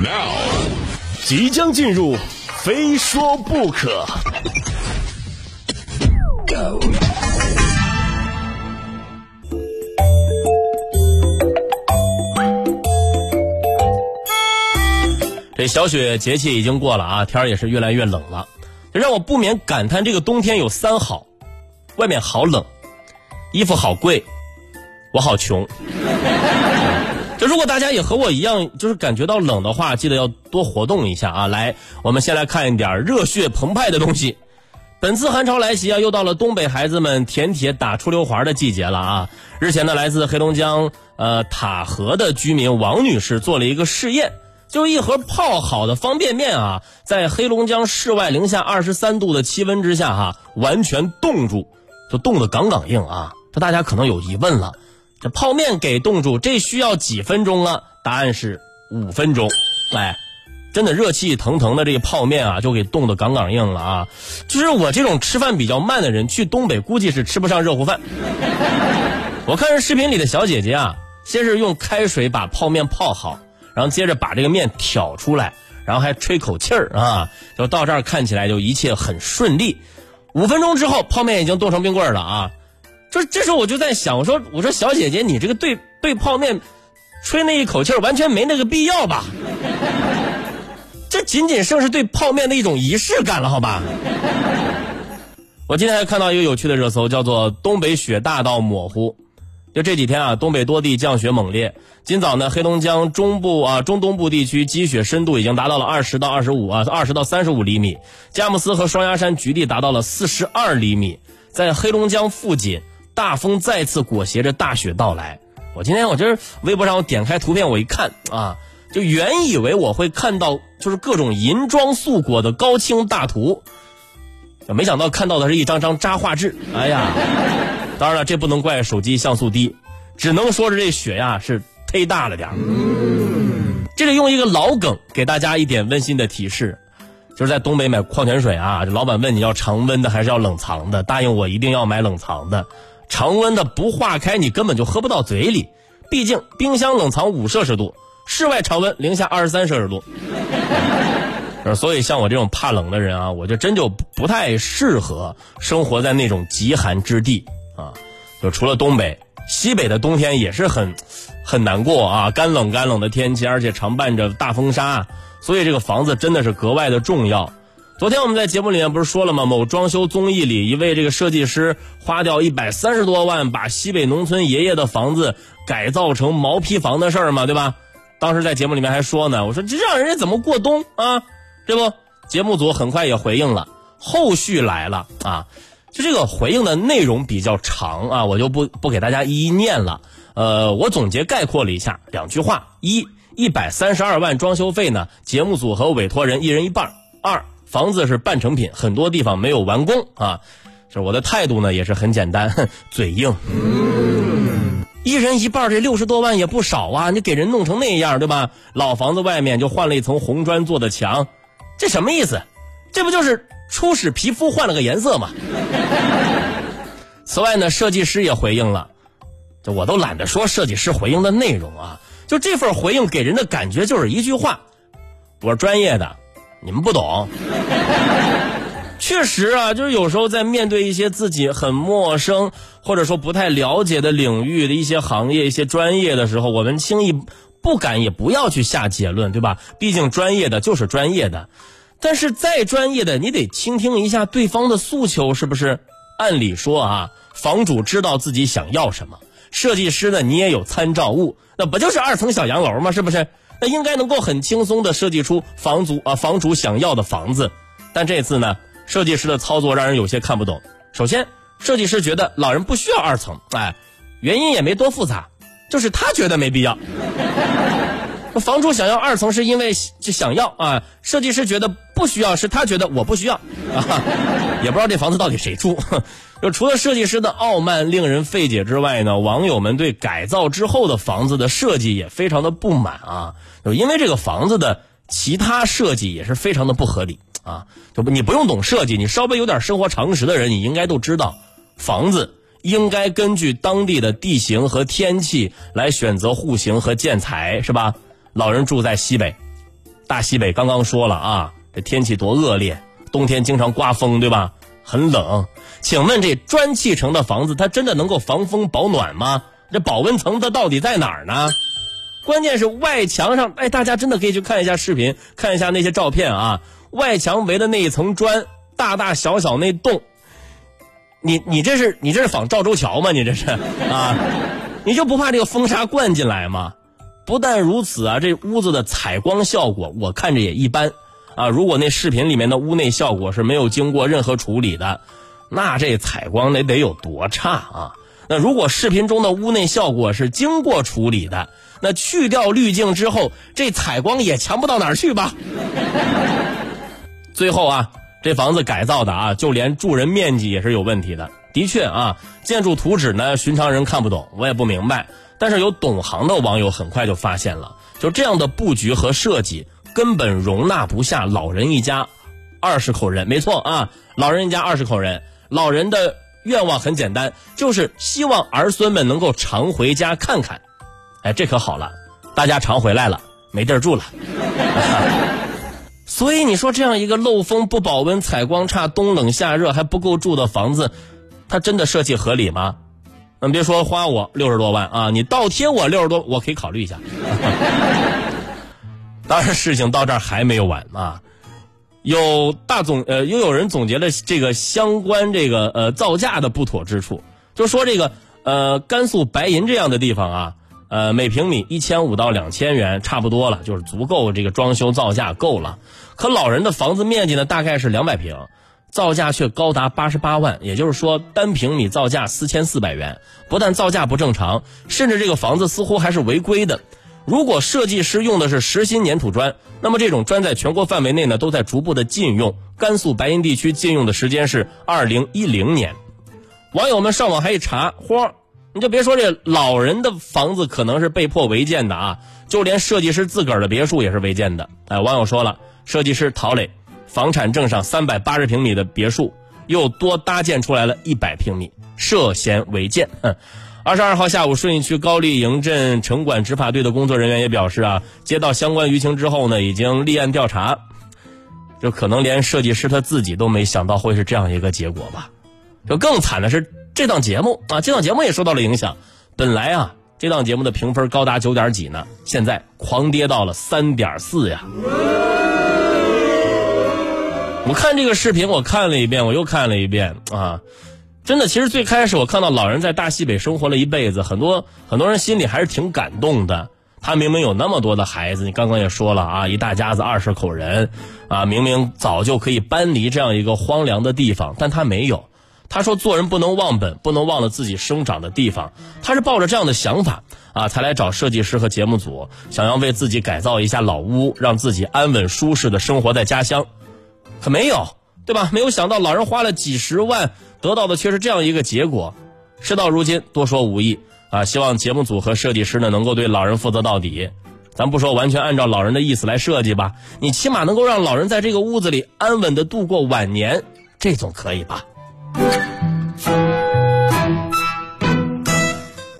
Now，即将进入，非说不可。这小雪节气已经过了啊，天儿也是越来越冷了，这让我不免感叹这个冬天有三好：外面好冷，衣服好贵，我好穷。如果大家也和我一样，就是感觉到冷的话，记得要多活动一下啊！来，我们先来看一点热血澎湃的东西。本次寒潮来袭啊，又到了东北孩子们舔铁打出溜滑的季节了啊！日前呢，来自黑龙江呃塔河的居民王女士做了一个试验。就是一盒泡好的方便面啊，在黑龙江室外零下二十三度的气温之下哈，完全冻住，就冻得杠杠硬啊！这大家可能有疑问了，这泡面给冻住，这需要几分钟啊？答案是五分钟。哎，真的热气腾腾的这个泡面啊，就给冻得杠杠硬了啊！就是我这种吃饭比较慢的人，去东北估计是吃不上热乎饭。我看视频里的小姐姐啊，先是用开水把泡面泡好。然后接着把这个面挑出来，然后还吹口气儿啊，就到这儿看起来就一切很顺利。五分钟之后，泡面已经冻成冰棍了啊！这这时候我就在想，我说我说小姐姐，你这个对对泡面吹那一口气完全没那个必要吧？这仅仅剩是对泡面的一种仪式感了，好吧？我今天还看到一个有趣的热搜，叫做“东北雪大到模糊”。就这几天啊，东北多地降雪猛烈。今早呢，黑龙江中部啊、中东部地区积雪深度已经达到了二十到二十五啊，二十到三十五厘米。佳木斯和双鸭山局地达到了四十二厘米。在黑龙江附近，大风再次裹挟着大雪到来。我今天我就是微博上我点开图片，我一看啊，就原以为我会看到就是各种银装素裹的高清大图，没想到看到的是一张张渣画质。哎呀！当然了，这不能怪手机像素低，只能说是这雪呀是忒大了点。这里用一个老梗给大家一点温馨的提示，就是在东北买矿泉水啊，老板问你要常温的还是要冷藏的，答应我一定要买冷藏的，常温的不化开你根本就喝不到嘴里，毕竟冰箱冷藏五摄氏度，室外常温零下二十三摄氏度。所以像我这种怕冷的人啊，我就真就不太适合生活在那种极寒之地。啊，就除了东北，西北的冬天也是很很难过啊，干冷干冷的天气，而且常伴着大风沙，所以这个房子真的是格外的重要。昨天我们在节目里面不是说了吗？某装修综艺里，一位这个设计师花掉一百三十多万，把西北农村爷爷的房子改造成毛坯房的事儿嘛，对吧？当时在节目里面还说呢，我说这让人家怎么过冬啊？这不，节目组很快也回应了，后续来了啊。就这个回应的内容比较长啊，我就不不给大家一一念了。呃，我总结概括了一下，两句话：一，一百三十二万装修费呢，节目组和委托人一人一半；二，房子是半成品，很多地方没有完工啊。是我的态度呢，也是很简单，嘴硬。一人一半，这六十多万也不少啊，你给人弄成那样，对吧？老房子外面就换了一层红砖做的墙，这什么意思？这不就是？初始皮肤换了个颜色吗。此外呢，设计师也回应了，就我都懒得说设计师回应的内容啊，就这份回应给人的感觉就是一句话：我是专业的，你们不懂。确实啊，就是有时候在面对一些自己很陌生或者说不太了解的领域的一些行业、一些专业的时候，我们轻易不敢也不要去下结论，对吧？毕竟专业的就是专业的。但是再专业的，你得倾听一下对方的诉求，是不是？按理说啊，房主知道自己想要什么，设计师呢，你也有参照物，那不就是二层小洋楼吗？是不是？那应该能够很轻松的设计出房主啊房主想要的房子。但这次呢，设计师的操作让人有些看不懂。首先，设计师觉得老人不需要二层，哎，原因也没多复杂，就是他觉得没必要。房主想要二层是因为就想要啊，设计师觉得不需要，是他觉得我不需要啊，也不知道这房子到底谁住。就除了设计师的傲慢令人费解之外呢，网友们对改造之后的房子的设计也非常的不满啊，就因为这个房子的其他设计也是非常的不合理啊。就你不用懂设计，你稍微有点生活常识的人，你应该都知道，房子应该根据当地的地形和天气来选择户型和建材，是吧？老人住在西北，大西北刚刚说了啊，这天气多恶劣，冬天经常刮风，对吧？很冷。请问这砖砌成的房子，它真的能够防风保暖吗？这保温层它到底在哪儿呢？关键是外墙上，哎，大家真的可以去看一下视频，看一下那些照片啊。外墙围的那一层砖，大大小小那洞，你你这是你这是仿赵州桥吗？你这是啊？你就不怕这个风沙灌进来吗？不但如此啊，这屋子的采光效果我看着也一般啊。如果那视频里面的屋内效果是没有经过任何处理的，那这采光那得有多差啊？那如果视频中的屋内效果是经过处理的，那去掉滤镜之后，这采光也强不到哪儿去吧？最后啊，这房子改造的啊，就连住人面积也是有问题的。的确啊，建筑图纸呢，寻常人看不懂，我也不明白。但是有懂行的网友很快就发现了，就这样的布局和设计根本容纳不下老人一家二十口人。没错啊，老人一家二十口人，老人的愿望很简单，就是希望儿孙们能够常回家看看。哎，这可好了，大家常回来了，没地儿住了。所以你说这样一个漏风不保温、采光差、冬冷夏热还不够住的房子，它真的设计合理吗？嗯，别说花我六十多万啊，你倒贴我六十多，我可以考虑一下。当然，事情到这儿还没有完啊，有大总呃，又有人总结了这个相关这个呃造价的不妥之处，就说这个呃甘肃白银这样的地方啊。呃，每平米一千五到两千元，差不多了，就是足够这个装修造价够了。可老人的房子面积呢，大概是两百平，造价却高达八十八万，也就是说单平米造价四千四百元。不但造价不正常，甚至这个房子似乎还是违规的。如果设计师用的是实心粘土砖，那么这种砖在全国范围内呢，都在逐步的禁用。甘肃白银地区禁用的时间是二零一零年。网友们上网还一查，嚯！你就别说这老人的房子可能是被迫违建的啊，就连设计师自个儿的别墅也是违建的。哎，网友说了，设计师陶磊房产证上三百八十平米的别墅，又多搭建出来了一百平米，涉嫌违建。哼二十二号下午，顺义区高丽营镇城管执法队的工作人员也表示啊，接到相关舆情之后呢，已经立案调查。就可能连设计师他自己都没想到会是这样一个结果吧。就更惨的是。这档节目啊，这档节目也受到了影响。本来啊，这档节目的评分高达九点几呢，现在狂跌到了三点四呀。我看这个视频，我看了一遍，我又看了一遍啊，真的，其实最开始我看到老人在大西北生活了一辈子，很多很多人心里还是挺感动的。他明明有那么多的孩子，你刚刚也说了啊，一大家子二十口人啊，明明早就可以搬离这样一个荒凉的地方，但他没有。他说：“做人不能忘本，不能忘了自己生长的地方。”他是抱着这样的想法啊，才来找设计师和节目组，想要为自己改造一下老屋，让自己安稳舒适的生活在家乡。可没有，对吧？没有想到老人花了几十万，得到的却是这样一个结果。事到如今，多说无益啊！希望节目组和设计师呢，能够对老人负责到底。咱不说完全按照老人的意思来设计吧，你起码能够让老人在这个屋子里安稳的度过晚年，这总可以吧